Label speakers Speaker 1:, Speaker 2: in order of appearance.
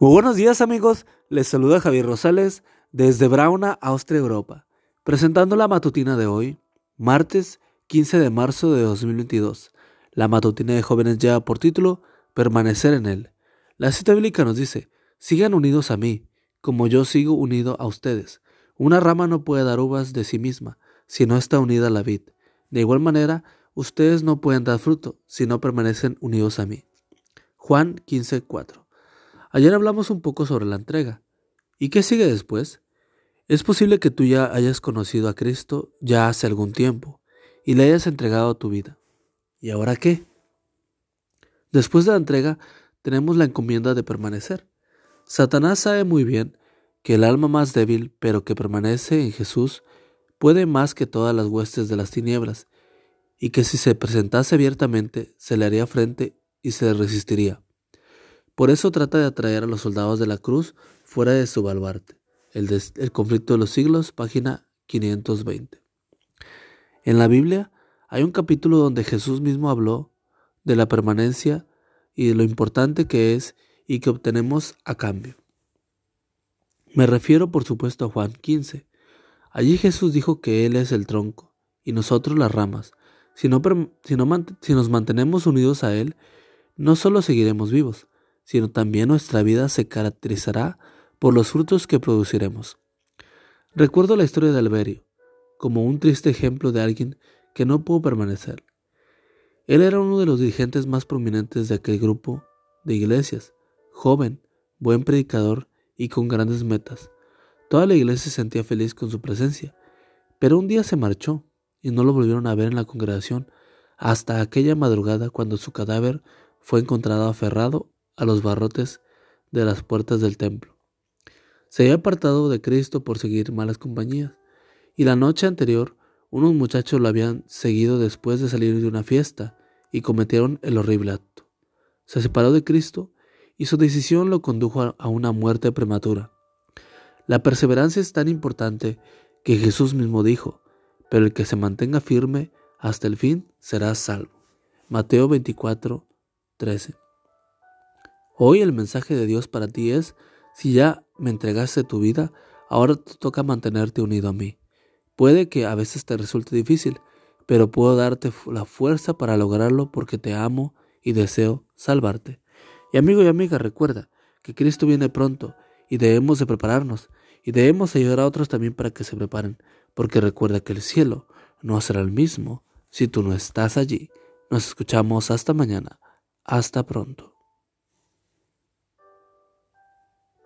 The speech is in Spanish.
Speaker 1: Muy buenos días amigos, les saluda Javier Rosales desde Brauna, Austria, Europa, presentando la matutina de hoy, martes 15 de marzo de 2022. La matutina de jóvenes lleva por título Permanecer en él. La cita bíblica nos dice, sigan unidos a mí, como yo sigo unido a ustedes. Una rama no puede dar uvas de sí misma, si no está unida a la vid. De igual manera, ustedes no pueden dar fruto, si no permanecen unidos a mí. Juan 15:4 Ayer hablamos un poco sobre la entrega. ¿Y qué sigue después? Es posible que tú ya hayas conocido a Cristo ya hace algún tiempo y le hayas entregado tu vida. ¿Y ahora qué? Después de la entrega tenemos la encomienda de permanecer. Satanás sabe muy bien que el alma más débil, pero que permanece en Jesús, puede más que todas las huestes de las tinieblas, y que si se presentase abiertamente se le haría frente y se resistiría. Por eso trata de atraer a los soldados de la cruz fuera de su baluarte. El, el conflicto de los siglos, página 520. En la Biblia hay un capítulo donde Jesús mismo habló de la permanencia y de lo importante que es y que obtenemos a cambio. Me refiero por supuesto a Juan 15. Allí Jesús dijo que Él es el tronco y nosotros las ramas. Si, no, si, no, si nos mantenemos unidos a Él, no solo seguiremos vivos, sino también nuestra vida se caracterizará por los frutos que produciremos. Recuerdo la historia de Alberio como un triste ejemplo de alguien que no pudo permanecer. Él era uno de los dirigentes más prominentes de aquel grupo de iglesias, joven, buen predicador y con grandes metas. Toda la iglesia se sentía feliz con su presencia, pero un día se marchó y no lo volvieron a ver en la congregación hasta aquella madrugada cuando su cadáver fue encontrado aferrado a los barrotes de las puertas del templo. Se había apartado de Cristo por seguir malas compañías, y la noche anterior unos muchachos lo habían seguido después de salir de una fiesta y cometieron el horrible acto. Se separó de Cristo y su decisión lo condujo a una muerte prematura. La perseverancia es tan importante que Jesús mismo dijo, pero el que se mantenga firme hasta el fin será salvo. Mateo 24, 13. Hoy el mensaje de Dios para ti es, si ya me entregaste tu vida, ahora te toca mantenerte unido a mí. Puede que a veces te resulte difícil, pero puedo darte la fuerza para lograrlo porque te amo y deseo salvarte. Y amigo y amiga, recuerda que Cristo viene pronto y debemos de prepararnos y debemos ayudar a otros también para que se preparen, porque recuerda que el cielo no será el mismo si tú no estás allí. Nos escuchamos hasta mañana. Hasta pronto.